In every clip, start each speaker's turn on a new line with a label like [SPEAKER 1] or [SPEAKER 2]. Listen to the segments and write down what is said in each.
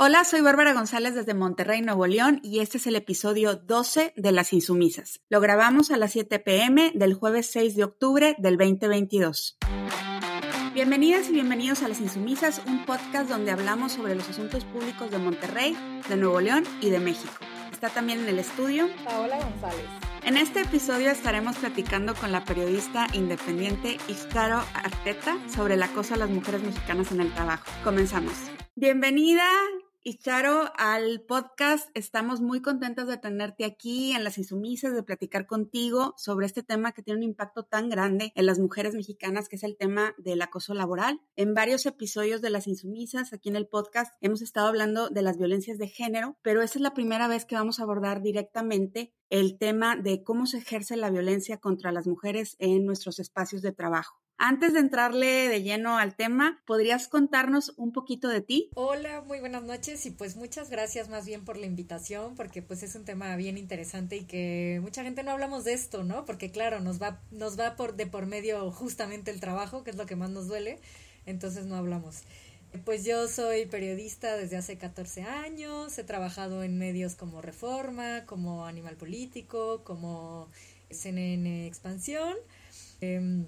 [SPEAKER 1] Hola, soy Bárbara González desde Monterrey, Nuevo León, y este es el episodio 12 de Las Insumisas. Lo grabamos a las 7 pm del jueves 6 de octubre del 2022. Bienvenidas y bienvenidos a Las Insumisas, un podcast donde hablamos sobre los asuntos públicos de Monterrey, de Nuevo León y de México. Está también en el estudio
[SPEAKER 2] Paola González.
[SPEAKER 1] En este episodio estaremos platicando con la periodista independiente Iscaro Arteta sobre el acoso a las mujeres mexicanas en el trabajo. Comenzamos. Bienvenida, y Charo, al podcast estamos muy contentas de tenerte aquí en Las Insumisas, de platicar contigo sobre este tema que tiene un impacto tan grande en las mujeres mexicanas, que es el tema del acoso laboral. En varios episodios de Las Insumisas, aquí en el podcast, hemos estado hablando de las violencias de género, pero esa es la primera vez que vamos a abordar directamente el tema de cómo se ejerce la violencia contra las mujeres en nuestros espacios de trabajo. Antes de entrarle de lleno al tema, ¿podrías contarnos un poquito de ti?
[SPEAKER 2] Hola, muy buenas noches y pues muchas gracias más bien por la invitación porque pues es un tema bien interesante y que mucha gente no hablamos de esto, ¿no? Porque claro, nos va nos va por de por medio justamente el trabajo, que es lo que más nos duele, entonces no hablamos. Pues yo soy periodista desde hace 14 años, he trabajado en medios como Reforma, como Animal Político, como CNN Expansión. Eh,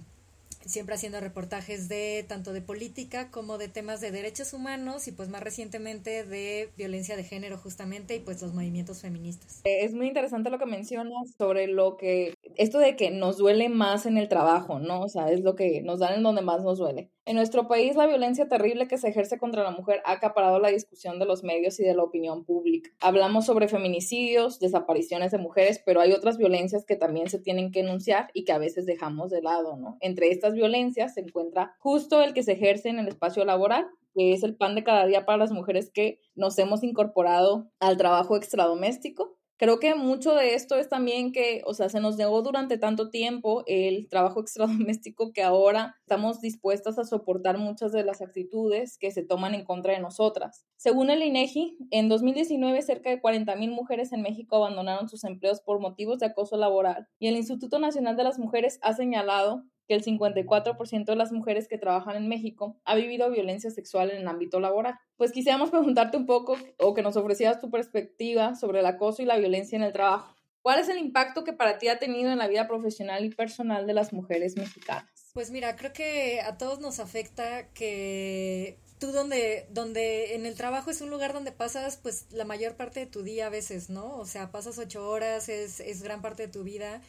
[SPEAKER 2] siempre haciendo reportajes de tanto de política como de temas de derechos humanos y pues más recientemente de violencia de género justamente y pues los movimientos feministas.
[SPEAKER 3] Eh, es muy interesante lo que mencionas sobre lo que esto de que nos duele más en el trabajo, ¿no? O sea, es lo que nos dan en donde más nos duele. En nuestro país, la violencia terrible que se ejerce contra la mujer ha acaparado la discusión de los medios y de la opinión pública. Hablamos sobre feminicidios, desapariciones de mujeres, pero hay otras violencias que también se tienen que enunciar y que a veces dejamos de lado, ¿no? Entre estas violencias se encuentra justo el que se ejerce en el espacio laboral, que es el pan de cada día para las mujeres que nos hemos incorporado al trabajo extradoméstico Creo que mucho de esto es también que, o sea, se nos negó durante tanto tiempo el trabajo extradoméstico que ahora estamos dispuestas a soportar muchas de las actitudes que se toman en contra de nosotras. Según el INEGI, en 2019 cerca de 40.000 mujeres en México abandonaron sus empleos por motivos de acoso laboral y el Instituto Nacional de las Mujeres ha señalado que el 54% de las mujeres que trabajan en México ha vivido violencia sexual en el ámbito laboral. Pues quisiéramos preguntarte un poco o que nos ofrecieras tu perspectiva sobre el acoso y la violencia en el trabajo. ¿Cuál es el impacto que para ti ha tenido en la vida profesional y personal de las mujeres mexicanas?
[SPEAKER 2] Pues mira, creo que a todos nos afecta que tú donde, donde en el trabajo es un lugar donde pasas pues la mayor parte de tu día a veces, ¿no? O sea, pasas ocho horas, es, es gran parte de tu vida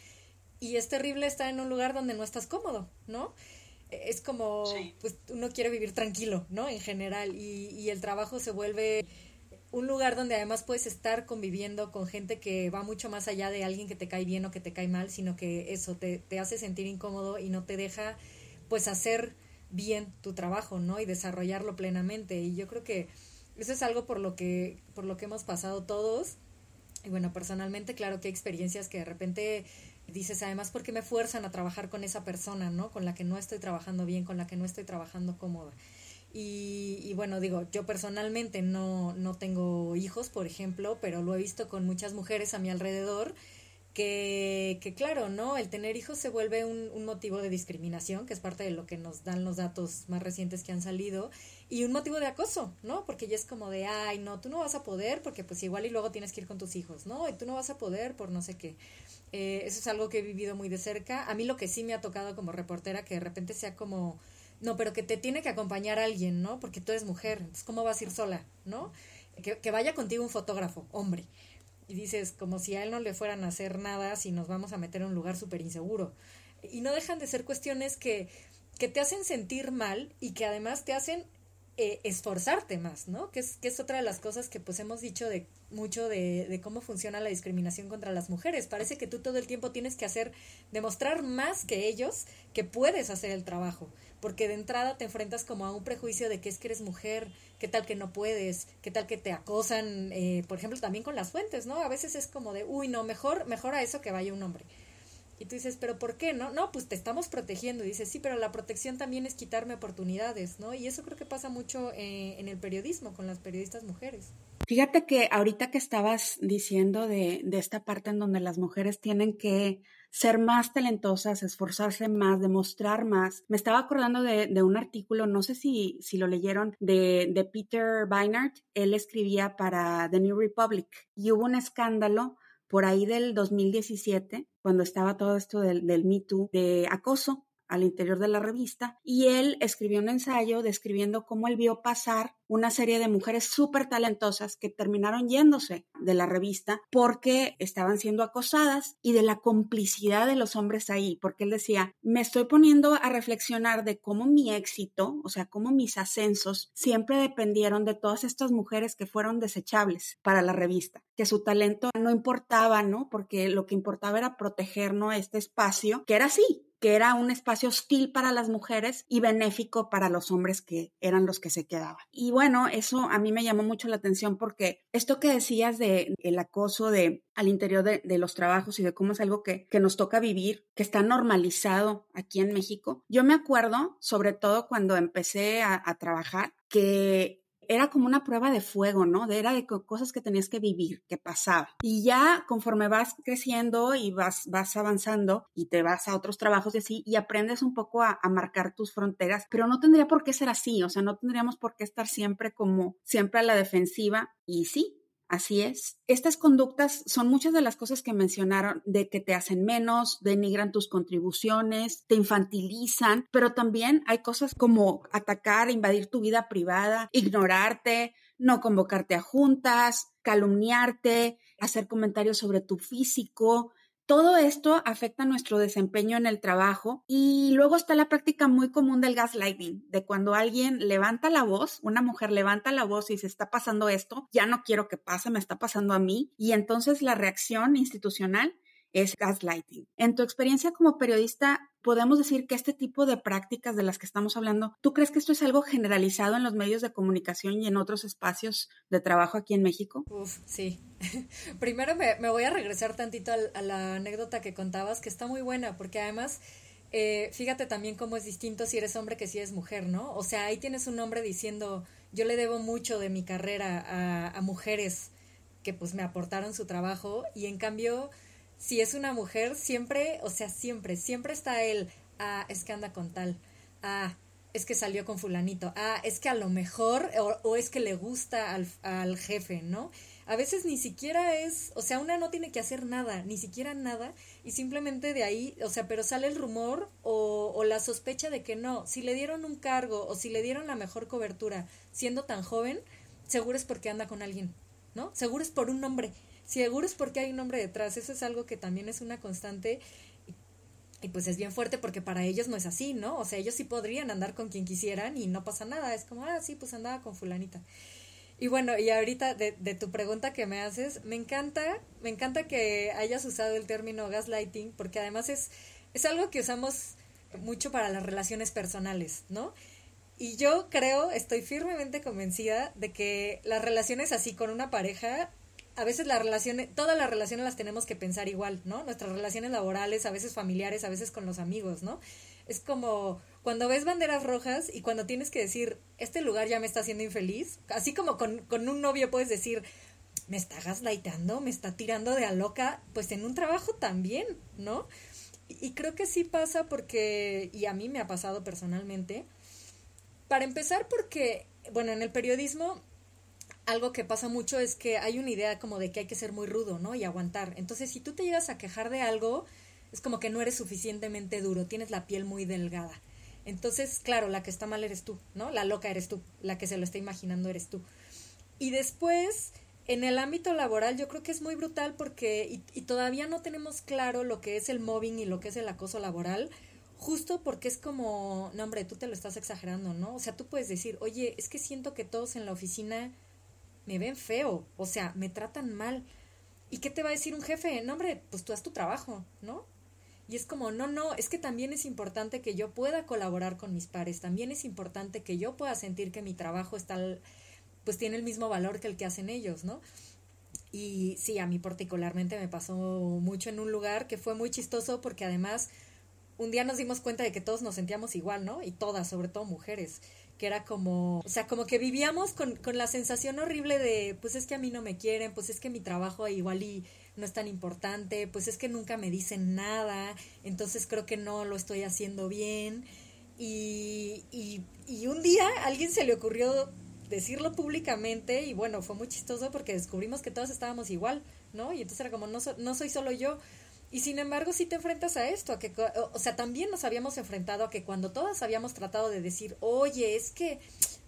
[SPEAKER 2] y es terrible estar en un lugar donde no estás cómodo, ¿no? Es como, pues uno quiere vivir tranquilo, ¿no? En general, y, y el trabajo se vuelve un lugar donde además puedes estar conviviendo con gente que va mucho más allá de alguien que te cae bien o que te cae mal, sino que eso te, te hace sentir incómodo y no te deja pues hacer bien tu trabajo, ¿no? Y desarrollarlo plenamente. Y yo creo que eso es algo por lo que, por lo que hemos pasado todos. Y bueno, personalmente, claro que hay experiencias que de repente dices además porque me fuerzan a trabajar con esa persona, ¿no? Con la que no estoy trabajando bien, con la que no estoy trabajando cómoda. Y, y, bueno, digo, yo personalmente no, no tengo hijos, por ejemplo, pero lo he visto con muchas mujeres a mi alrededor que, que claro, ¿no? El tener hijos se vuelve un, un, motivo de discriminación, que es parte de lo que nos dan los datos más recientes que han salido, y un motivo de acoso, ¿no? Porque ya es como de, ay, no, tú no vas a poder porque pues igual y luego tienes que ir con tus hijos, ¿no? Y tú no vas a poder por no sé qué. Eh, eso es algo que he vivido muy de cerca. A mí lo que sí me ha tocado como reportera, que de repente sea como, no, pero que te tiene que acompañar alguien, ¿no? Porque tú eres mujer, entonces ¿cómo vas a ir sola, ¿no? Que, que vaya contigo un fotógrafo, hombre. Y dices, como si a él no le fueran a hacer nada si nos vamos a meter en un lugar súper inseguro. Y no dejan de ser cuestiones que, que te hacen sentir mal y que además te hacen eh, esforzarte más, ¿no? Que es, que es otra de las cosas que pues hemos dicho de mucho de, de, cómo funciona la discriminación contra las mujeres. Parece que tú todo el tiempo tienes que hacer, demostrar más que ellos que puedes hacer el trabajo, porque de entrada te enfrentas como a un prejuicio de que es que eres mujer, qué tal que no puedes, qué tal que te acosan, eh, por ejemplo, también con las fuentes, ¿no? A veces es como de, uy, no, mejor, mejor a eso que vaya un hombre. Y tú dices, pero ¿por qué? No, no, pues te estamos protegiendo. Y dices, sí, pero la protección también es quitarme oportunidades, ¿no? Y eso creo que pasa mucho eh, en el periodismo, con las periodistas mujeres.
[SPEAKER 1] Fíjate que ahorita que estabas diciendo de, de esta parte en donde las mujeres tienen que ser más talentosas, esforzarse más, demostrar más. Me estaba acordando de, de un artículo, no sé si, si lo leyeron, de, de Peter Beinart. Él escribía para The New Republic y hubo un escándalo por ahí del 2017, cuando estaba todo esto del, del Me Too, de acoso al interior de la revista y él escribió un ensayo describiendo cómo él vio pasar una serie de mujeres súper talentosas que terminaron yéndose de la revista porque estaban siendo acosadas y de la complicidad de los hombres ahí, porque él decía, me estoy poniendo a reflexionar de cómo mi éxito, o sea, cómo mis ascensos siempre dependieron de todas estas mujeres que fueron desechables para la revista, que su talento no importaba, ¿no? Porque lo que importaba era protegernos este espacio, que era así, que era un espacio hostil para las mujeres y benéfico para los hombres que eran los que se quedaban. Y bueno, eso a mí me llamó mucho la atención porque esto que decías de el acoso de al interior de, los trabajos y de cómo es algo que, que nos toca vivir, que está normalizado aquí en México. Yo me acuerdo, sobre todo cuando empecé a trabajar, que era como una prueba de fuego, ¿no? De, era de cosas que tenías que vivir, que pasaba. Y ya conforme vas creciendo y vas, vas avanzando y te vas a otros trabajos y así, y aprendes un poco a, a marcar tus fronteras, pero no tendría por qué ser así, o sea, no tendríamos por qué estar siempre como, siempre a la defensiva. Y sí, Así es. Estas conductas son muchas de las cosas que mencionaron, de que te hacen menos, denigran tus contribuciones, te infantilizan, pero también hay cosas como atacar, invadir tu vida privada, ignorarte, no convocarte a juntas, calumniarte, hacer comentarios sobre tu físico, todo esto afecta nuestro desempeño en el trabajo y luego está la práctica muy común del gaslighting, de cuando alguien levanta la voz, una mujer levanta la voz y se está pasando esto, ya no quiero que pase, me está pasando a mí y entonces la reacción institucional es gaslighting. En tu experiencia como periodista, podemos decir que este tipo de prácticas de las que estamos hablando, ¿tú crees que esto es algo generalizado en los medios de comunicación y en otros espacios de trabajo aquí en México?
[SPEAKER 2] Uf, sí. Primero me, voy a regresar tantito a, a, la anécdota que contabas, que está muy buena, porque además, eh, fíjate también cómo es distinto si eres hombre que si eres mujer, ¿no? O sea, ahí tienes un hombre diciendo, yo le debo mucho de mi carrera a, a mujeres que pues me aportaron su trabajo y en cambio si es una mujer, siempre, o sea, siempre, siempre está él, ah, es que anda con tal, ah, es que salió con fulanito, ah, es que a lo mejor, o, o es que le gusta al, al, jefe, ¿no? A veces ni siquiera es, o sea, una no tiene que hacer nada, ni siquiera nada, y simplemente de ahí, o sea, pero sale el rumor o, o la sospecha de que no, si le dieron un cargo o si le dieron la mejor cobertura siendo tan joven, seguro es porque anda con alguien, ¿no? Seguro es por un hombre seguro es porque hay un hombre detrás. Eso es algo que también es una constante y, pues es bien fuerte porque para ellos no es así, ¿no? O sea, ellos sí podrían andar con quien quisieran y no pasa nada. Es como, ah, sí, pues andaba con fulanita. Y bueno, y ahorita de, de tu pregunta que me haces, me encanta, me encanta que hayas usado el término gaslighting porque además es, es algo que usamos mucho para las relaciones personales, ¿no? Y yo creo, estoy firmemente convencida de que las relaciones así con una pareja a veces las relaciones, todas las relaciones las tenemos que pensar igual, ¿no? Nuestras relaciones laborales, a veces familiares, a veces con los amigos, ¿no? Es como cuando ves banderas rojas y cuando tienes que decir, este lugar ya me está haciendo infeliz, así como con, con un novio puedes decir, me está gaslightando, me está tirando de a loca, pues en un trabajo también, ¿no? Y, y creo que sí pasa porque, y a mí me ha pasado personalmente, para empezar porque, bueno, en el periodismo algo que pasa mucho es que hay una idea como de que hay que ser muy rudo, ¿no? Y aguantar. Entonces, si tú te llegas a quejar de algo, es como que no eres suficientemente duro, tienes la piel muy delgada. Entonces, claro, la que está mal eres tú, ¿no? La loca eres tú, la que se lo está imaginando eres tú. Y después, en el ámbito laboral, yo creo que es muy brutal porque, y, y todavía no tenemos claro lo que es el mobbing y lo que es el acoso laboral, justo porque es como, no, hombre, tú te lo estás exagerando, ¿no? O sea, tú puedes decir, oye, es que siento que todos en la oficina me ven feo, o sea, me tratan mal. ¿Y qué te va a decir un jefe? No, hombre, pues tú haz tu trabajo, ¿no? Y es como, no, no, es que también es importante que yo pueda colaborar con mis pares, también es importante que yo pueda sentir que mi trabajo está, pues tiene el mismo valor que el que hacen ellos, ¿no? Y sí, a mí particularmente me pasó mucho en un lugar que fue muy chistoso porque además un día nos dimos cuenta de que todos nos sentíamos igual, ¿no? Y todas, sobre todo mujeres que era como, o sea, como que vivíamos con, con la sensación horrible de, pues es que a mí no me quieren, pues es que mi trabajo igual y no es tan importante, pues es que nunca me dicen nada, entonces creo que no lo estoy haciendo bien. Y, y, y un día a alguien se le ocurrió decirlo públicamente y bueno, fue muy chistoso porque descubrimos que todos estábamos igual, ¿no? Y entonces era como, no, no soy solo yo. Y sin embargo, sí te enfrentas a esto, a que, o sea, también nos habíamos enfrentado a que cuando todas habíamos tratado de decir, oye, es que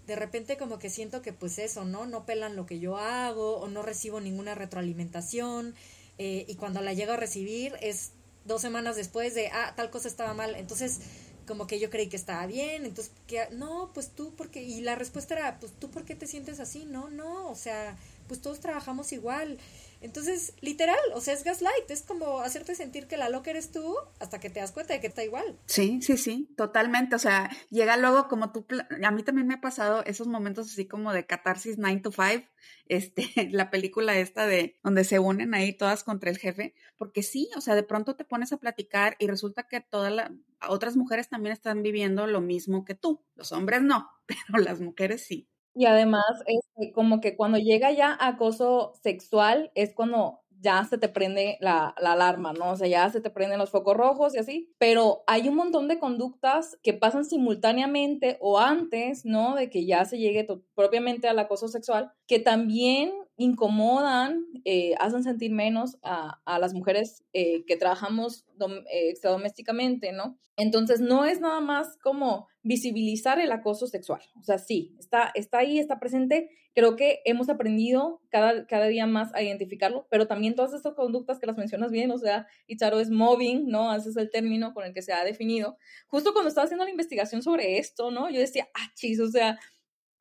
[SPEAKER 2] de repente como que siento que pues eso, ¿no? No pelan lo que yo hago o no recibo ninguna retroalimentación eh, y cuando la llego a recibir es dos semanas después de, ah, tal cosa estaba mal. Entonces, como que yo creí que estaba bien, entonces, que, no, pues tú, porque, y la respuesta era, pues tú, ¿por qué te sientes así? No, no, o sea, pues todos trabajamos igual. Entonces, literal, o sea, es gaslight, es como hacerte sentir que la loca eres tú hasta que te das cuenta de que está igual.
[SPEAKER 1] Sí, sí, sí, totalmente. O sea, llega luego como tú, a mí también me ha pasado esos momentos así como de catarsis 9 to 5, este, la película esta de donde se unen ahí todas contra el jefe, porque sí, o sea, de pronto te pones a platicar y resulta que todas las otras mujeres también están viviendo lo mismo que tú. Los hombres no, pero las mujeres sí.
[SPEAKER 3] Y además, este, como que cuando llega ya acoso sexual, es cuando ya se te prende la, la, alarma, ¿no? O sea, ya se te prenden los focos rojos y así, pero hay un montón de conductas que pasan simultáneamente o antes, ¿no? De que ya se llegue propiamente al acoso sexual, que también incomodan, eh, hacen sentir menos a, a las mujeres eh, que trabajamos eh, domésticamente, ¿no? Entonces, no es nada más como visibilizar el acoso sexual. O sea, sí, está, está ahí, está presente. Creo que hemos aprendido cada, cada día más a identificarlo, pero también todas estas conductas que las mencionas bien, o sea, Icharo es mobbing, ¿no? Ese es el término con el que se ha definido. Justo cuando estaba haciendo la investigación sobre esto, ¿no? Yo decía, ah, chis, o sea,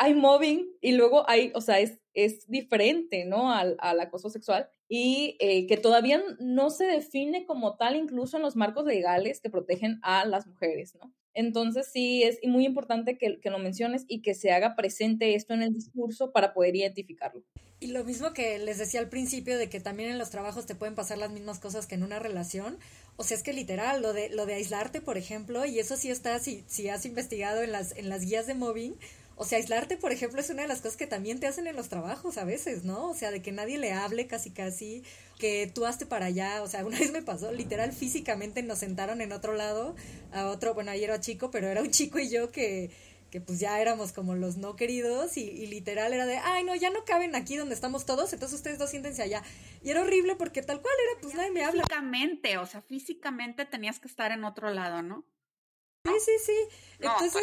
[SPEAKER 3] hay mobbing y luego hay, o sea, es, es diferente, ¿no? Al, al acoso sexual y eh, que todavía no se define como tal incluso en los marcos legales que protegen a las mujeres, ¿no? Entonces sí es muy importante que, que, lo menciones y que se haga presente esto en el discurso para poder identificarlo.
[SPEAKER 2] Y lo mismo que les decía al principio de que también en los trabajos te pueden pasar las mismas cosas que en una relación. O sea, es que literal, lo de, lo de aislarte, por ejemplo, y eso sí está, si, si has investigado en las, en las guías de mobbing, o sea, aislarte, por ejemplo, es una de las cosas que también te hacen en los trabajos a veces, ¿no? O sea, de que nadie le hable casi casi, que tú hazte para allá. O sea, una vez me pasó, literal, físicamente nos sentaron en otro lado, a otro, bueno, ayer era chico, pero era un chico y yo que, que pues ya éramos como los no queridos y, y, literal era de, ay, no, ya no caben aquí donde estamos todos, entonces ustedes dos siéntense allá. Y era horrible porque tal cual era, pues nadie me habla.
[SPEAKER 1] Físicamente, o sea, físicamente tenías que estar en otro lado, ¿no?
[SPEAKER 2] Sí, sí, sí. Entonces,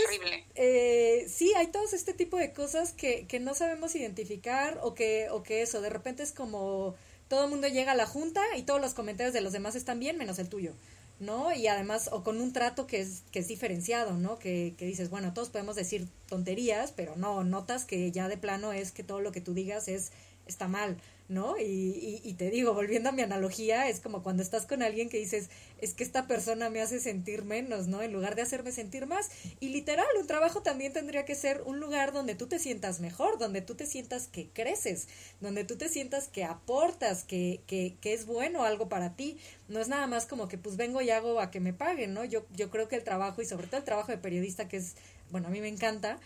[SPEAKER 2] eh, sí, hay todos este tipo de cosas que, que no sabemos identificar o que, o que eso, de repente es como todo el mundo llega a la junta y todos los comentarios de los demás están bien menos el tuyo, ¿no? Y además, o con un trato que es, que es diferenciado, ¿no? Que, que dices, bueno, todos podemos decir tonterías, pero no, notas que ya de plano es que todo lo que tú digas es está mal, ¿no? Y, y, te digo, volviendo a mi analogía, es como cuando estás con alguien que dices, es que esta persona me hace sentir menos, ¿no? En lugar de hacerme sentir más. Y literal, un trabajo también tendría que ser un lugar donde tú te sientas mejor, donde tú te sientas que creces, donde tú te sientas que aportas, que, que, que es bueno algo para ti. No es nada más como que pues vengo y hago a que me paguen, ¿no? Yo, yo creo que el trabajo, y sobre todo el trabajo de periodista, que es, bueno, a mí me encanta,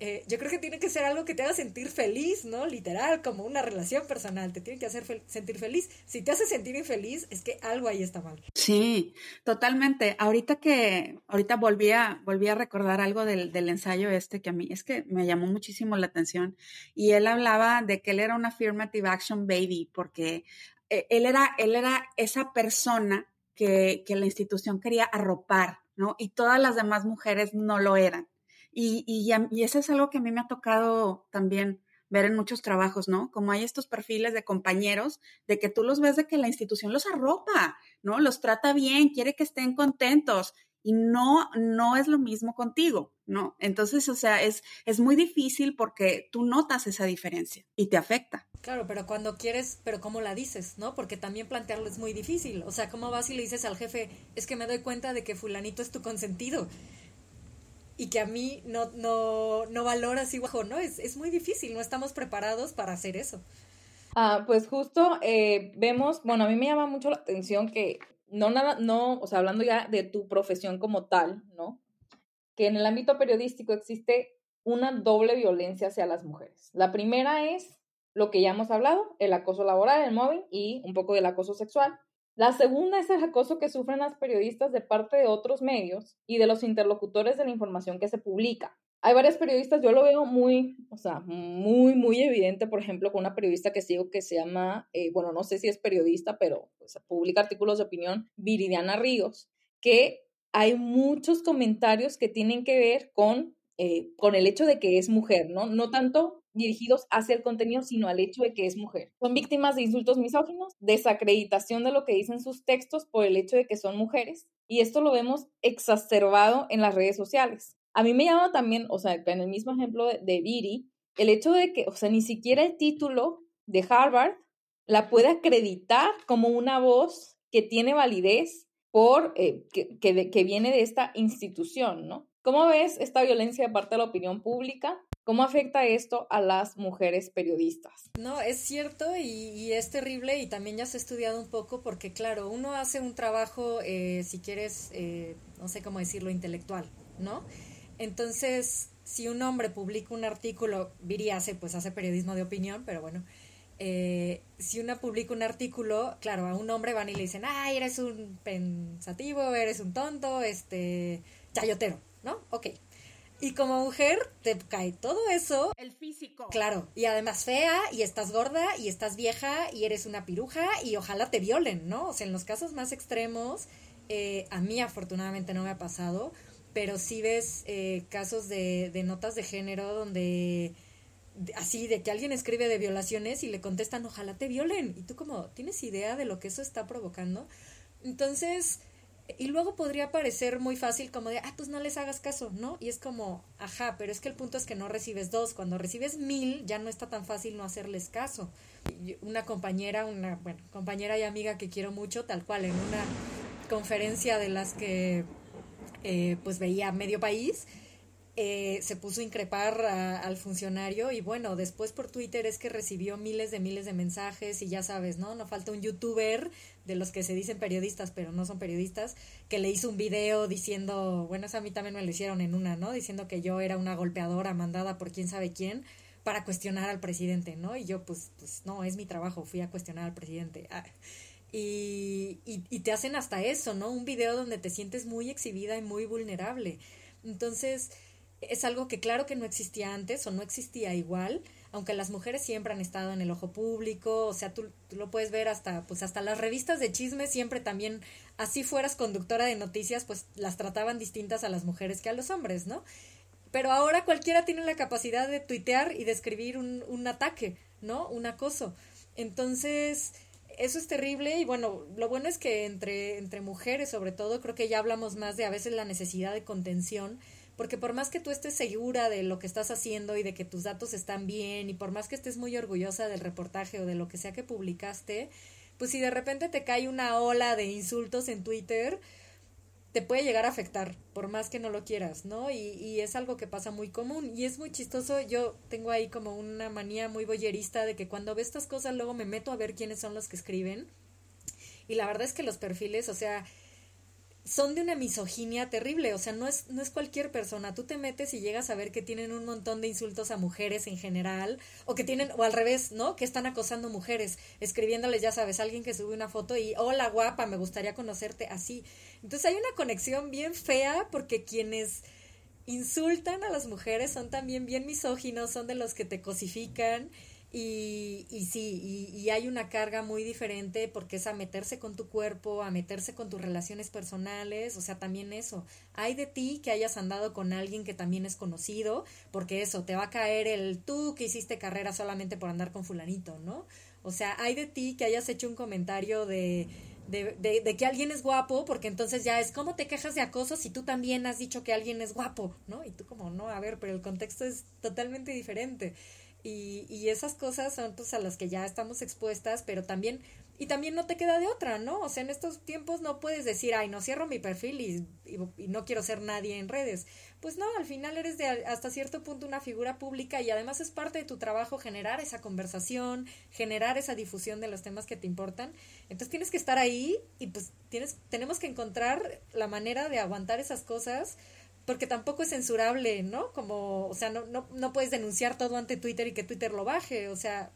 [SPEAKER 2] eh, yo creo que tiene que ser algo que te haga sentir feliz, ¿no? Literal, como una relación personal, te tiene que hacer sentir feliz. Si te hace sentir infeliz, es que algo ahí está mal.
[SPEAKER 1] Sí, totalmente. Ahorita que, ahorita volví a, volví a recordar algo del, del ensayo este que a mí es que me llamó muchísimo la atención y él hablaba de que él era una affirmative action baby porque eh, él era, él era esa persona que, que la institución quería arropar, ¿no? Y todas las demás mujeres no lo eran. Y, y, y, eso es algo que a mí me ha tocado también ver en muchos trabajos, ¿no? Como hay estos perfiles de compañeros, de que tú los ves de que la institución los arropa, ¿no? Los trata bien, quiere que estén contentos y no, no es lo mismo contigo, ¿no? Entonces, o sea, es, es muy difícil porque tú notas esa diferencia y te afecta.
[SPEAKER 2] Claro, pero cuando quieres, pero ¿cómo la dices, no? Porque también plantearlo es muy difícil. O sea, ¿cómo vas y le dices al jefe, es que me doy cuenta de que fulanito es tu consentido? Y que a mí no, no, no valoras igual, ¿no? Es, es muy difícil, no estamos preparados para hacer eso.
[SPEAKER 3] Ah, pues justo eh, vemos, bueno, a mí me llama mucho la atención que no nada, no, o sea, hablando ya de tu profesión como tal, ¿no? Que en el ámbito periodístico existe una doble violencia hacia las mujeres. La primera es lo que ya hemos hablado, el acoso laboral, el mobbing y un poco del acoso sexual. La segunda es el acoso que sufren las periodistas de parte de otros medios y de los interlocutores de la información que se publica. Hay varias periodistas, yo lo veo muy, o sea, muy, muy evidente, por ejemplo, con una periodista que sigo que se llama, eh, bueno, no sé si es periodista, pero publica artículos de opinión, Viridiana Ríos, que hay muchos comentarios que tienen que ver con, eh, con el hecho de que es mujer, ¿no? No tanto dirigidos hacia el contenido, sino al hecho de que es mujer. Son víctimas de insultos misóginos, desacreditación de lo que dicen sus textos por el hecho de que son mujeres, y esto lo vemos exacerbado en las redes sociales. A mí me llama también, o sea, en el mismo ejemplo de, de Viri, el hecho de que, o sea, ni siquiera el título de Harvard la puede acreditar como una voz que tiene validez por, eh, que, que, viene de esta institución, ¿no? ¿Cómo ves esta violencia de parte de la opinión pública? ¿Cómo afecta esto a las mujeres periodistas?
[SPEAKER 2] No, es cierto y, es terrible y también ya se ha estudiado un poco porque, claro, uno hace un trabajo, eh, si quieres, eh, no sé cómo decirlo, intelectual, ¿no? Entonces, si un hombre publica un artículo, Viri hace, pues hace periodismo de opinión, pero bueno, eh, si una publica un artículo, claro, a un hombre van y le dicen, ay, eres un pensativo, eres un tonto, este, chayotero, ¿no? Ok. Y como mujer te cae todo eso.
[SPEAKER 1] El físico.
[SPEAKER 2] Claro. Y además fea, y estás gorda, y estás vieja, y eres una piruja, y ojalá te violen, ¿no? O sea, en los casos más extremos, eh, a mí afortunadamente no me ha pasado, pero sí ves eh, casos de, de notas de género donde así de que alguien escribe de violaciones y le contestan ojalá te violen y tú como tienes idea de lo que eso está provocando entonces y luego podría parecer muy fácil como de ah pues no les hagas caso no y es como ajá pero es que el punto es que no recibes dos cuando recibes mil ya no está tan fácil no hacerles caso una compañera una bueno compañera y amiga que quiero mucho tal cual en una conferencia de las que eh, pues veía medio país eh, se puso a increpar al funcionario y bueno, después por Twitter es que recibió miles de miles de mensajes y ya sabes, ¿no? No falta un youtuber de los que se dicen periodistas pero no son periodistas, que le hizo un video diciendo, bueno, eso a mí también me lo hicieron en una, ¿no? Diciendo que yo era una golpeadora mandada por quién sabe quién para cuestionar al presidente, ¿no? Y yo pues, pues no, es mi trabajo, fui a cuestionar al presidente. Ah, y, y, y te hacen hasta eso, ¿no? Un video donde te sientes muy exhibida y muy vulnerable. Entonces, es algo que claro que no existía antes o no existía igual, aunque las mujeres siempre han estado en el ojo público, o sea, tú, lo puedes ver hasta, pues hasta las revistas de chisme siempre también, así fueras conductora de noticias, pues las trataban distintas a las mujeres que a los hombres, ¿no? Pero ahora cualquiera tiene la capacidad de tuitear y de escribir un, un ataque, ¿no? Un acoso. Entonces, eso es terrible y bueno, lo bueno es que entre, entre mujeres sobre todo, creo que ya hablamos más de a veces la necesidad de contención, porque por más que tú estés segura de lo que estás haciendo y de que tus datos están bien y por más que estés muy orgullosa del reportaje o de lo que sea que publicaste, pues si de repente te cae una ola de insultos en Twitter, te puede llegar a afectar, por más que no lo quieras, ¿no? Y, y es algo que pasa muy común y es muy chistoso. Yo tengo ahí como una manía muy boyerista de que cuando veo estas cosas luego me meto a ver quiénes son los que escriben. Y la verdad es que los perfiles, o sea, son de una misoginia terrible, o sea, no es, no es cualquier persona, tú te metes y llegas a ver que tienen un montón de insultos a mujeres en general, o que tienen, o al revés, ¿no? Que están acosando mujeres, escribiéndoles, ya sabes, alguien que sube una foto y, hola guapa, me gustaría conocerte, así. Entonces hay una conexión bien fea porque quienes insultan a las mujeres son también bien misóginos, son de los que te cosifican y, y sí, y, hay una carga muy diferente porque es a meterse con tu cuerpo, a meterse con tus relaciones personales, o sea, también eso. Hay de ti que hayas andado con alguien que también es conocido, porque eso, te va a caer el tú que hiciste carrera solamente por andar con fulanito, ¿no? O sea, hay de ti que hayas hecho un comentario de, de, de, de, que alguien es guapo, porque entonces ya es como te quejas de acoso si tú también has dicho que alguien es guapo, ¿no? Y tú como, no, a ver, pero el contexto es totalmente diferente. Y, y esas cosas son pues a las que ya estamos expuestas, pero también, y también no te queda de otra, ¿no? O sea, en estos tiempos no puedes decir, ay, no cierro mi perfil y, no quiero ser nadie en redes. Pues no, al final eres de hasta cierto punto una figura pública y además es parte de tu trabajo generar esa conversación, generar esa difusión de los temas que te importan. Entonces tienes que estar ahí y pues tienes, tenemos que encontrar la manera de aguantar esas cosas porque tampoco es censurable, ¿no? Como, o sea, no, no, no puedes denunciar todo ante Twitter y que Twitter lo baje, o sea,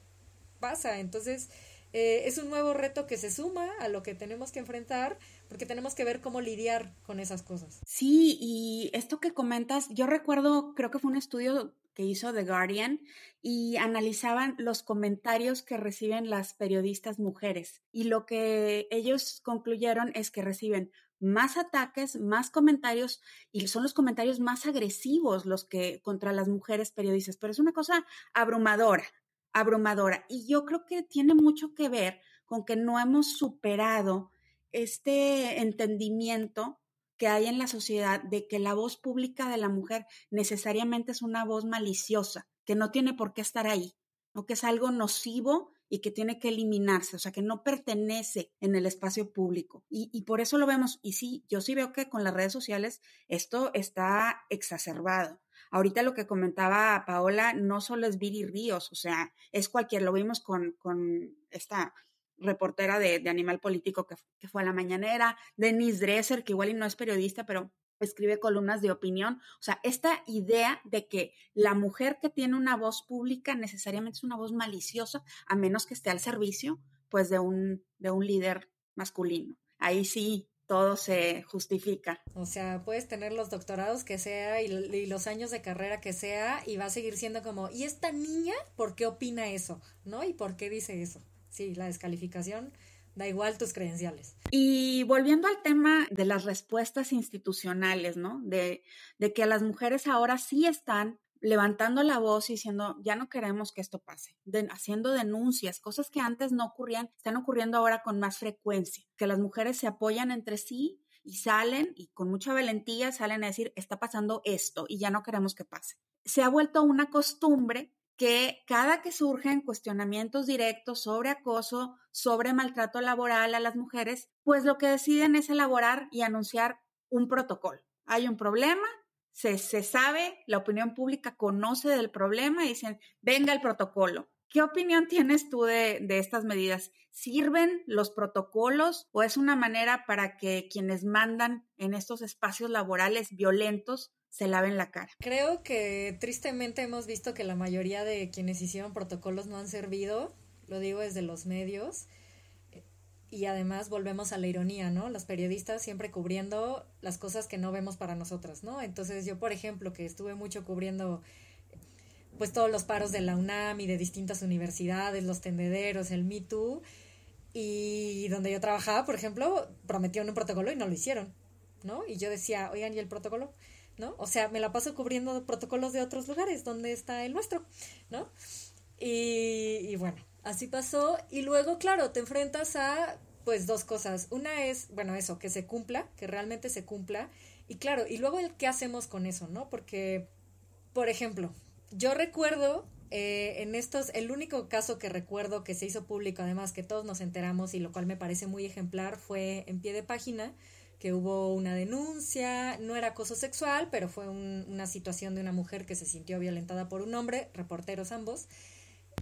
[SPEAKER 2] pasa. Entonces, eh, es un nuevo reto que se suma a lo que tenemos que enfrentar, porque tenemos que ver cómo lidiar con esas cosas.
[SPEAKER 1] Sí, y esto que comentas, yo recuerdo, creo que fue un estudio que hizo The Guardian y analizaban los comentarios que reciben las periodistas mujeres. Y lo que ellos concluyeron es que reciben más ataques, más comentarios y son los comentarios más agresivos los que contra las mujeres periodistas. Pero es una cosa abrumadora, abrumadora. Y yo creo que tiene mucho que ver con que no hemos superado este entendimiento que hay en la sociedad de que la voz pública de la mujer necesariamente es una voz maliciosa, que no tiene por qué estar ahí, o que es algo nocivo y que tiene que eliminarse, o sea, que no pertenece en el espacio público. Y, y, por eso lo vemos. Y sí, yo sí veo que con las redes sociales esto está exacerbado. Ahorita lo que comentaba Paola no solo es Viri Ríos, o sea, es cualquier, lo vimos con, con esta reportera de, Animal Político que, que, fue a la mañanera, Denise Dresser, que igual no es periodista, pero escribe columnas de opinión. O sea, esta idea de que la mujer que tiene una voz pública necesariamente es una voz maliciosa, a menos que esté al servicio, pues, de un, de un líder masculino. Ahí sí todo se justifica.
[SPEAKER 2] O sea, puedes tener los doctorados que sea y, y, los años de carrera que sea y va a seguir siendo como, ¿y esta niña por qué opina eso? ¿No? ¿Y por qué dice eso? sí, la descalificación, da igual tus credenciales.
[SPEAKER 1] Y volviendo al tema de las respuestas institucionales, ¿no? De, que las mujeres ahora sí están levantando la voz y diciendo, ya no queremos que esto pase, haciendo denuncias, cosas que antes no ocurrían, están ocurriendo ahora con más frecuencia, que las mujeres se apoyan entre sí y salen y con mucha valentía salen a decir, está pasando esto y ya no queremos que pase. Se ha vuelto una costumbre que cada que surgen cuestionamientos directos sobre acoso, sobre maltrato laboral a las mujeres, pues lo que deciden es elaborar y anunciar un protocolo. Hay un problema, se, se sabe, la opinión pública conoce del problema y dicen, venga el protocolo. ¿Qué opinión tienes tú de, de, estas medidas? ¿Sirven los protocolos o es una manera para que quienes mandan en estos espacios laborales violentos se laven la cara.
[SPEAKER 2] Creo que tristemente hemos visto que la mayoría de quienes hicieron protocolos no han servido, lo digo desde los medios, y además volvemos a la ironía, ¿no? Los periodistas siempre cubriendo las cosas que no vemos para nosotras, ¿no? Entonces yo, por ejemplo, que estuve mucho cubriendo pues todos los paros de la UNAM y de distintas universidades, los tendederos, el Me y donde yo trabajaba, por ejemplo, prometieron un protocolo y no lo hicieron, ¿no? Y yo decía, oigan, ¿y el protocolo? ¿No? O sea, me la paso cubriendo protocolos de otros lugares, donde está el nuestro, ¿no? Y, y bueno, así pasó. Y luego, claro, te enfrentas a, pues, dos cosas. Una es, bueno, eso, que se cumpla, que realmente se cumpla. Y claro, y luego el qué hacemos con eso, ¿no? Porque, por ejemplo, yo recuerdo eh, en estos, el único caso que recuerdo que se hizo público, además que todos nos enteramos y lo cual me parece muy ejemplar, fue en pie de página, que hubo una denuncia, no era acoso sexual, pero fue una situación de una mujer que se sintió violentada por un hombre, reporteros ambos.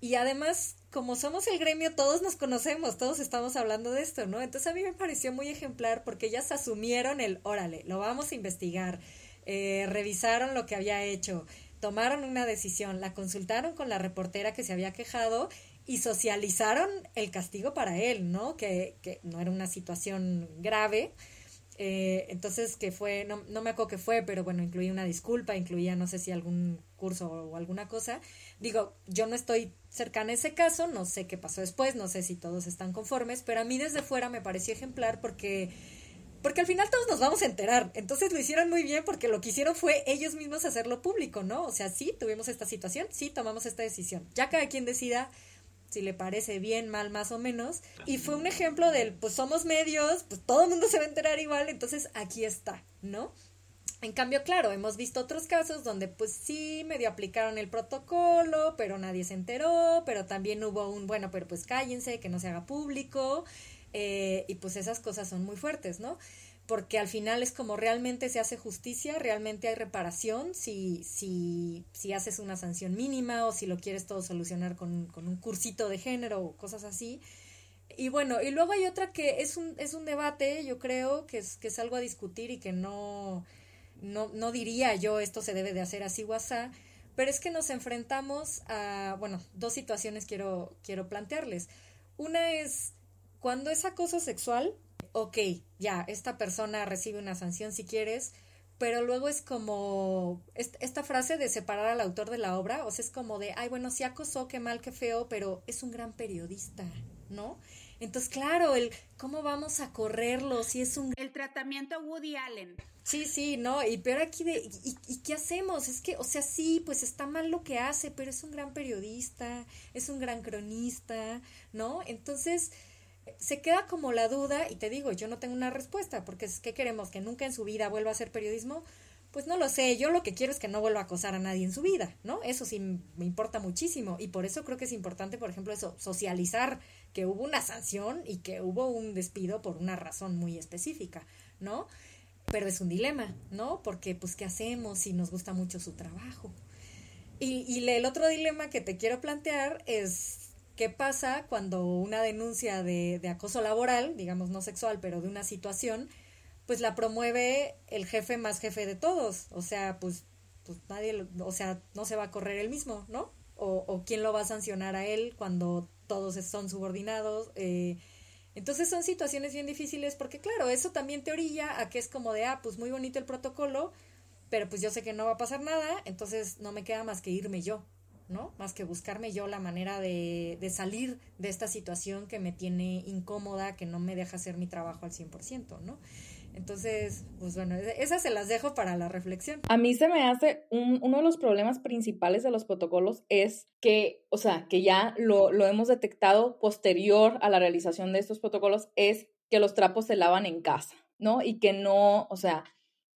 [SPEAKER 2] Y además, como somos el gremio, todos nos conocemos, todos estamos hablando de esto, ¿no? Entonces a mí me pareció muy ejemplar porque ellas asumieron el, órale, lo vamos a investigar, eh, revisaron lo que había hecho, tomaron una decisión, la consultaron con la reportera que se había quejado y socializaron el castigo para él, ¿no? Que, que no era una situación grave, eh, entonces, que fue, no, no me acuerdo qué fue, pero bueno, incluía una disculpa, incluía no sé si algún curso o alguna cosa. Digo, yo no estoy cercana a ese caso, no sé qué pasó después, no sé si todos están conformes, pero a mí desde fuera me pareció ejemplar porque porque al final todos nos vamos a enterar. Entonces lo hicieron muy bien porque lo que hicieron fue ellos mismos hacerlo público, ¿no? O sea, sí, tuvimos esta situación, sí, tomamos esta decisión. Ya cada quien decida si le parece bien, mal, más o menos. Y fue un ejemplo del, pues somos medios, pues todo el mundo se va a enterar igual, entonces aquí está, ¿no? En cambio, claro, hemos visto otros casos donde pues sí medio aplicaron el protocolo, pero nadie se enteró, pero también hubo un, bueno, pero pues cállense, que no se haga público, eh, y pues esas cosas son muy fuertes, ¿no? Porque al final es como realmente se hace justicia, realmente hay reparación si, si, si haces una sanción mínima o si lo quieres todo solucionar con, con un cursito de género o cosas así. Y bueno, y luego hay otra que es un, es un debate, yo creo, que es, que es algo a discutir y que no, no, no diría yo esto se debe de hacer así o pero es que nos enfrentamos a, bueno, dos situaciones quiero, quiero plantearles. Una es cuando es acoso sexual, ok, ya, esta persona recibe una sanción si quieres, pero luego es como esta frase de separar al autor de la obra, o sea, es como de, ay, bueno, sí acosó, qué mal, qué feo, pero es un gran periodista, ¿no? Entonces, claro, el cómo vamos a correrlo si es un...
[SPEAKER 1] El tratamiento Woody Allen.
[SPEAKER 2] Sí, sí, no, y pero aquí de, y, y, qué hacemos? Es que, o sea, sí, pues está mal lo que hace, pero es un gran periodista, es un gran cronista, ¿no? Entonces, se queda como la duda, y te digo, yo no tengo una respuesta, porque es que queremos que nunca en su vida vuelva a hacer periodismo, pues no lo sé, yo lo que quiero es que no vuelva a acosar a nadie en su vida, ¿no? Eso sí me importa muchísimo, y por eso creo que es importante, por ejemplo, eso, socializar que hubo una sanción y que hubo un despido por una razón muy específica, ¿no? Pero es un dilema, ¿no? Porque, pues, ¿qué hacemos si nos gusta mucho su trabajo? Y, y el otro dilema que te quiero plantear es ¿Qué pasa cuando una denuncia de, de, acoso laboral, digamos no sexual, pero de una situación, pues la promueve el jefe más jefe de todos? O sea, pues, pues nadie, o sea, no se va a correr él mismo, ¿no? O, o quién lo va a sancionar a él cuando todos son subordinados. Eh, entonces son situaciones bien difíciles porque, claro, eso también te orilla a que es como de, ah, pues muy bonito el protocolo, pero pues yo sé que no va a pasar nada, entonces no me queda más que irme yo, ¿no? Más que buscarme yo la manera de, de, salir de esta situación que me tiene incómoda, que no me deja hacer mi trabajo al 100%, ¿no? Entonces, pues bueno, esas se las dejo para la reflexión.
[SPEAKER 3] A mí se me hace un, uno de los problemas principales de los protocolos es que, o sea, que ya lo, lo hemos detectado posterior a la realización de estos protocolos, es que los trapos se lavan en casa, ¿no? Y que no, o sea,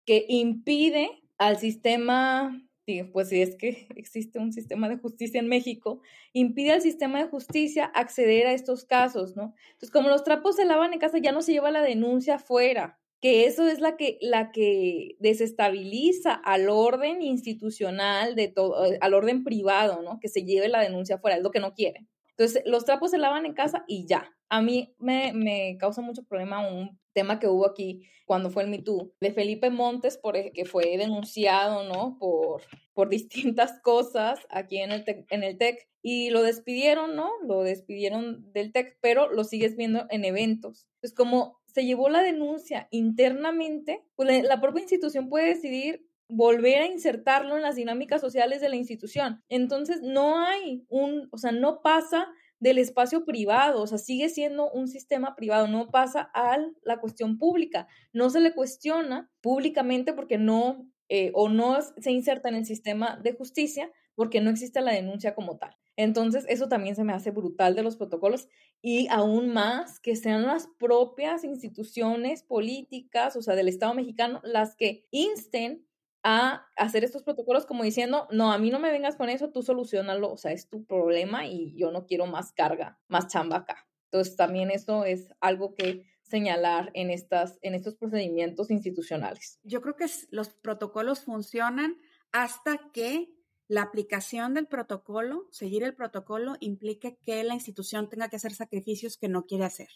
[SPEAKER 3] que impide al sistema pues si es que existe un sistema de justicia en México, impide al sistema de justicia acceder a estos casos, ¿no? Entonces, como los trapos se lavan en casa, ya no se lleva la denuncia afuera, que eso es la que, la que desestabiliza al orden institucional, de todo, al orden privado, ¿no? Que se lleve la denuncia afuera, es lo que no quiere. Entonces, los trapos se lavan en casa y ya. A mí me, me causa mucho problema un tema que hubo aquí cuando fue el Me de Felipe Montes, por, que fue denunciado, ¿no? Por, por distintas cosas aquí en el, tec, en el TEC y lo despidieron, ¿no? Lo despidieron del TEC, pero lo sigues viendo en eventos. Es como se llevó la denuncia internamente, pues la propia institución puede decidir volver a insertarlo en las dinámicas sociales de la institución. Entonces, no hay un, o sea, no pasa del espacio privado, o sea, sigue siendo un sistema privado, no pasa a la cuestión pública, no se le cuestiona públicamente porque no, eh, o no se inserta en el sistema de justicia porque no existe la denuncia como tal. Entonces, eso también se me hace brutal de los protocolos y aún más que sean las propias instituciones políticas, o sea, del Estado mexicano, las que insten a hacer estos protocolos como diciendo, no, a mí no me vengas con eso, tú solucionalo, o sea, es tu problema y yo no quiero más carga, más chamba acá. Entonces, también eso es algo que señalar en, estas, en estos procedimientos institucionales.
[SPEAKER 1] Yo creo que los protocolos funcionan hasta que la aplicación del protocolo, seguir el protocolo, implique que la institución tenga que hacer sacrificios que no quiere hacer.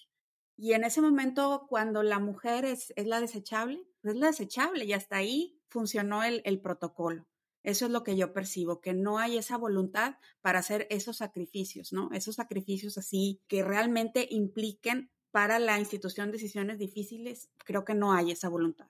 [SPEAKER 1] Y en ese momento, cuando la mujer es, es la desechable, es la desechable y hasta ahí funcionó el, el protocolo. Eso es lo que yo percibo, que no hay esa voluntad para hacer esos sacrificios, ¿no? Esos sacrificios así que realmente impliquen para la institución decisiones difíciles, creo que no hay esa voluntad.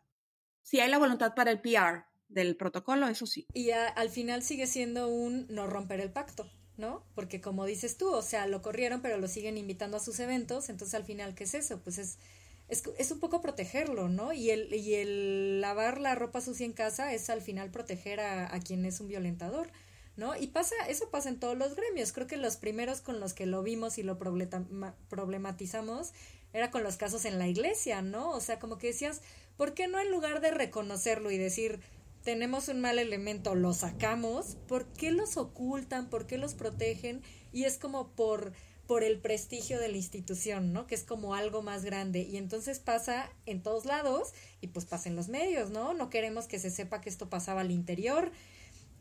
[SPEAKER 1] Sí hay la voluntad para el PR del protocolo, eso sí.
[SPEAKER 2] Y al final sigue siendo un no romper el pacto, ¿no? Porque como dices tú, o sea, lo corrieron, pero lo siguen invitando a sus eventos, entonces al final, ¿qué es eso? Pues es es, es, un poco protegerlo, ¿no? Y el, y el lavar la ropa sucia en casa es al final proteger a, a, quien es un violentador, ¿no? Y pasa, eso pasa en todos los gremios. Creo que los primeros con los que lo vimos y lo problematizamos era con los casos en la iglesia, ¿no? O sea, como que decías, ¿por qué no en lugar de reconocerlo y decir, tenemos un mal elemento, lo sacamos, ¿por qué los ocultan? ¿Por qué los protegen? Y es como por por el prestigio de la institución, ¿no? Que es como algo más grande. Y entonces pasa en todos lados y pues pasa en los medios, ¿no? No queremos que se sepa que esto pasaba al interior.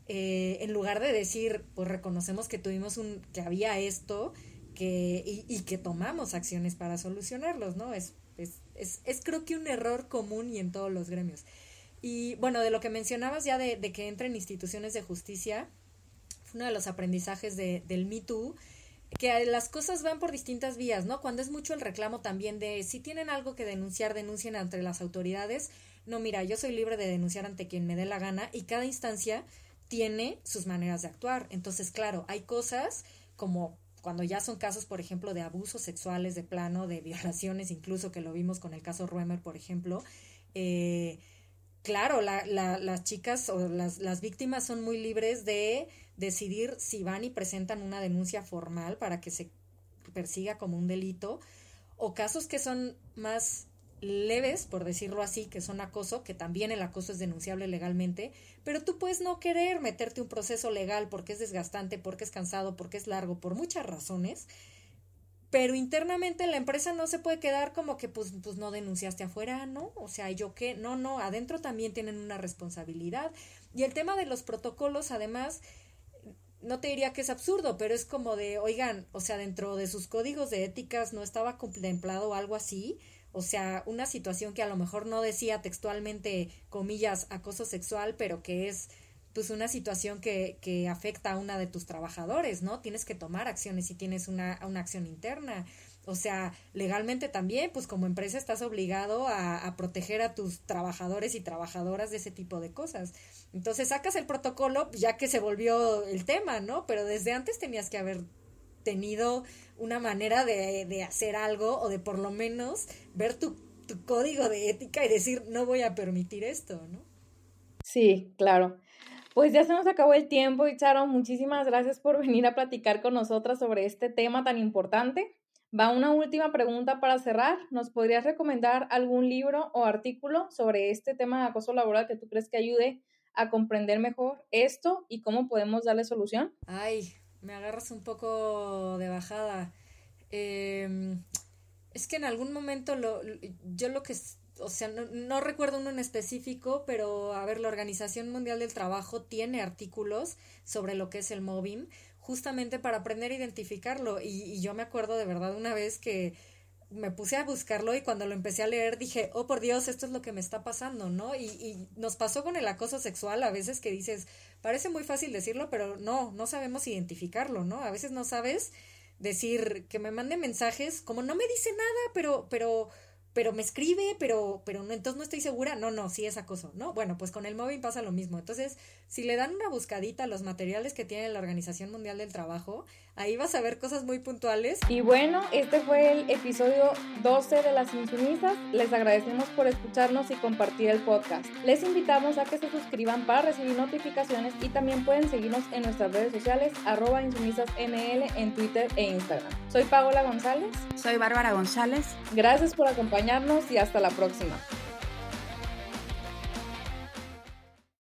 [SPEAKER 2] Eh, en lugar de decir, pues reconocemos que tuvimos un, que había esto, que, y, que tomamos acciones para solucionarlos, ¿no? Es, es, es, es creo que un error común y en todos los gremios. Y bueno, de lo que mencionabas ya de, de que entra en instituciones de justicia, uno de los aprendizajes de, del Me Too, que las cosas van por distintas vías, ¿no? Cuando es mucho el reclamo también de si tienen algo que denunciar, denuncien ante las autoridades. No, mira, yo soy libre de denunciar ante quien me dé la gana y cada instancia tiene sus maneras de actuar. Entonces, claro, hay cosas como cuando ya son casos, por ejemplo, de abusos sexuales de plano, de violaciones, incluso que lo vimos con el caso Ruemer, por ejemplo, eh, claro, la, la, las chicas o las, las víctimas son muy libres de decidir si van y presentan una denuncia formal para que se persiga como un delito, o casos que son más leves, por decirlo así, que son acoso, que también el acoso es denunciable legalmente, pero tú puedes no querer meterte un proceso legal porque es desgastante, porque es cansado, porque es largo, por muchas razones, pero internamente la empresa no se puede quedar como que pues, pues no denunciaste afuera, ¿no? O sea, yo qué, no, no, adentro también tienen una responsabilidad. Y el tema de los protocolos, además, no te diría que es absurdo, pero es como de, oigan, o sea, dentro de sus códigos de éticas no estaba contemplado algo así, o sea, una situación que a lo mejor no decía textualmente, comillas, acoso sexual, pero que es pues una situación que, que afecta a una de tus trabajadores, ¿no? Tienes que tomar acciones si tienes una, una acción interna. O sea, legalmente también, pues como empresa estás obligado a, proteger a tus trabajadores y trabajadoras de ese tipo de cosas. Entonces sacas el protocolo ya que se volvió el tema, ¿no? Pero desde antes tenías que haber tenido una manera de, de hacer algo o de por lo menos ver tu, tu código de ética y decir, no voy a permitir esto, ¿no?
[SPEAKER 3] Sí, claro. Pues ya se nos acabó el tiempo y Charo, muchísimas gracias por venir a platicar con nosotras sobre este tema tan importante. Va una última pregunta para cerrar. ¿Nos podrías recomendar algún libro o artículo sobre este tema de acoso laboral que tú crees que ayude a comprender mejor esto y cómo podemos darle solución?
[SPEAKER 2] Ay, me agarras un poco de bajada. Eh, es que en algún momento lo, yo lo que, o sea, no, no, recuerdo uno en específico, pero a ver, la Organización Mundial del Trabajo tiene artículos sobre lo que es el mobbing justamente para aprender a identificarlo. Y, y, yo me acuerdo de verdad una vez que me puse a buscarlo y cuando lo empecé a leer dije, oh por Dios, esto es lo que me está pasando, ¿no? Y, y nos pasó con el acoso sexual a veces que dices, parece muy fácil decirlo, pero no, no sabemos identificarlo, ¿no? A veces no sabes decir que me mande mensajes como no me dice nada, pero, pero pero me escribe, pero, pero no, entonces no estoy segura. No, no, sí es acoso, ¿no? Bueno, pues con el móvil pasa lo mismo. Entonces, si le dan una buscadita a los materiales que tiene la Organización Mundial del Trabajo, ahí vas a ver cosas muy puntuales.
[SPEAKER 3] Y bueno, este fue el episodio 12 de Las Insumisas. Les agradecemos por escucharnos y compartir el podcast. Les invitamos a que se suscriban para recibir notificaciones y también pueden seguirnos en nuestras redes sociales, arroba insumisasml en Twitter e Instagram. Soy Paola González.
[SPEAKER 1] Soy Bárbara González.
[SPEAKER 3] Gracias por acompañarnos y hasta la próxima.